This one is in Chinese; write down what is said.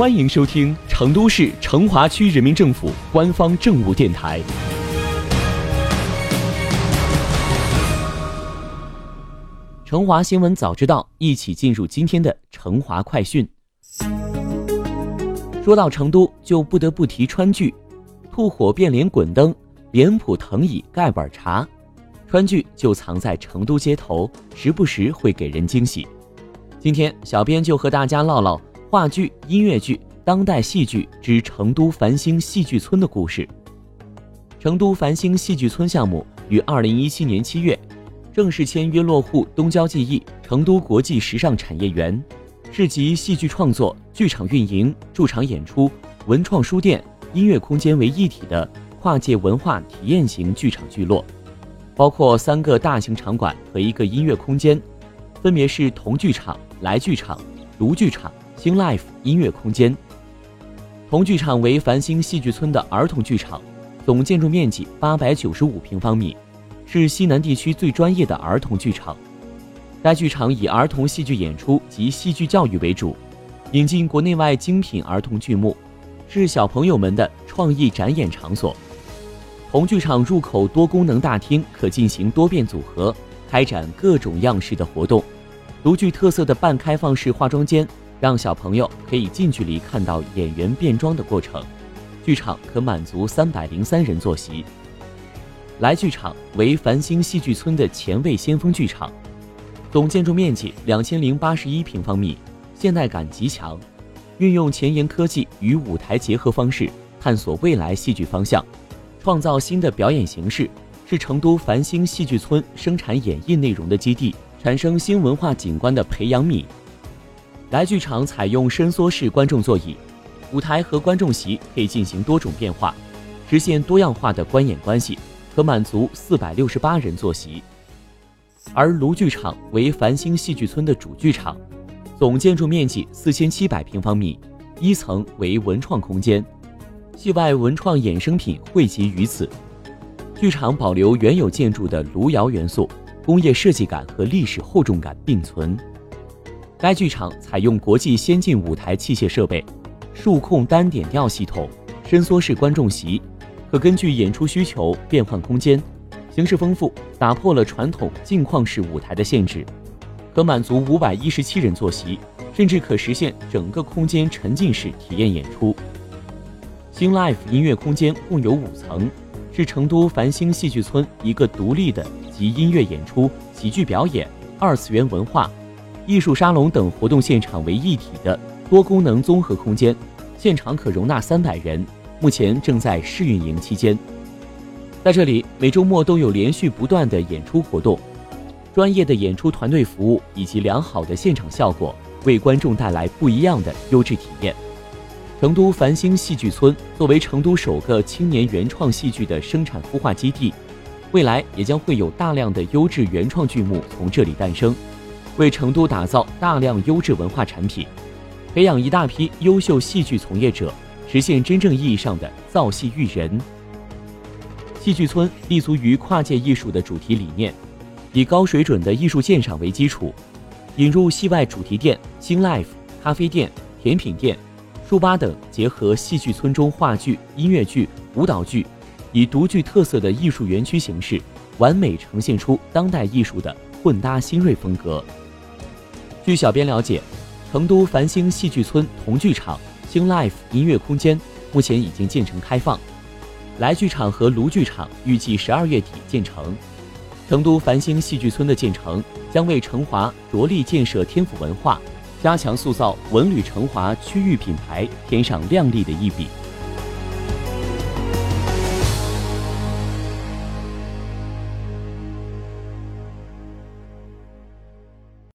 欢迎收听成都市成华区人民政府官方政务电台。成华新闻早知道，一起进入今天的成华快讯。说到成都，就不得不提川剧，吐火变脸滚灯，脸谱藤椅盖碗茶，川剧就藏在成都街头，时不时会给人惊喜。今天，小编就和大家唠唠话剧、音乐剧、当代戏剧之成都繁星戏剧村的故事。成都繁星戏剧村项目于二零一七年七月正式签约落户东郊记忆成都国际时尚产业园，是集戏剧创作、剧场运营、驻场演出、文创书店、音乐空间为一体的跨界文化体验型剧场聚落，包括三个大型场馆和一个音乐空间，分别是童剧场。来剧场、卢剧场、新 Life 音乐空间。同剧场为繁星戏剧村的儿童剧场，总建筑面积八百九十五平方米，是西南地区最专业的儿童剧场。该剧场以儿童戏剧演出及戏剧教育为主，引进国内外精品儿童剧目，是小朋友们的创意展演场所。同剧场入口多功能大厅可进行多变组合，开展各种样式的活动。独具特色的半开放式化妆间，让小朋友可以近距离看到演员变装的过程。剧场可满足三百零三人坐席。来剧场为繁星戏剧村的前卫先锋剧场，总建筑面积两千零八十一平方米，现代感极强，运用前沿科技与舞台结合方式，探索未来戏剧方向，创造新的表演形式，是成都繁星戏剧村生产演绎内容的基地。产生新文化景观的培养皿。来剧场采用伸缩式观众座椅，舞台和观众席可以进行多种变化，实现多样化的观演关系，可满足四百六十八人坐席。而卢剧场为繁星戏剧村的主剧场，总建筑面积四千七百平方米，一层为文创空间，戏外文创衍生品汇集于此。剧场保留原有建筑的卢窑元素。工业设计感和历史厚重感并存。该剧场采用国际先进舞台器械设备，数控单点调系统，伸缩式观众席，可根据演出需求变换空间，形式丰富，打破了传统镜框式舞台的限制，可满足五百一十七人坐席，甚至可实现整个空间沉浸式体验演出。新 Life 音乐空间共有五层，是成都繁星戏剧村一个独立的。集音乐演出、喜剧表演、二次元文化、艺术沙龙等活动现场为一体的多功能综合空间，现场可容纳三百人，目前正在试运营期间。在这里，每周末都有连续不断的演出活动，专业的演出团队服务以及良好的现场效果，为观众带来不一样的优质体验。成都繁星戏剧村作为成都首个青年原创戏剧的生产孵化基地。未来也将会有大量的优质原创剧目从这里诞生，为成都打造大量优质文化产品，培养一大批优秀戏剧从业者，实现真正意义上的造戏育人。戏剧村立足于跨界艺术的主题理念，以高水准的艺术鉴赏为基础，引入戏外主题店、新 life 咖啡店、甜品店、书吧等，结合戏剧村中话剧、音乐剧、舞蹈剧。以独具特色的艺术园区形式，完美呈现出当代艺术的混搭新锐风格。据小编了解，成都繁星戏剧村同剧场、星 Life 音乐空间目前已经建成开放，来剧场和卢剧场预计十二月底建成。成都繁星戏剧村的建成，将为成华着力建设天府文化，加强塑造文旅成华区域品牌添上亮丽的一笔。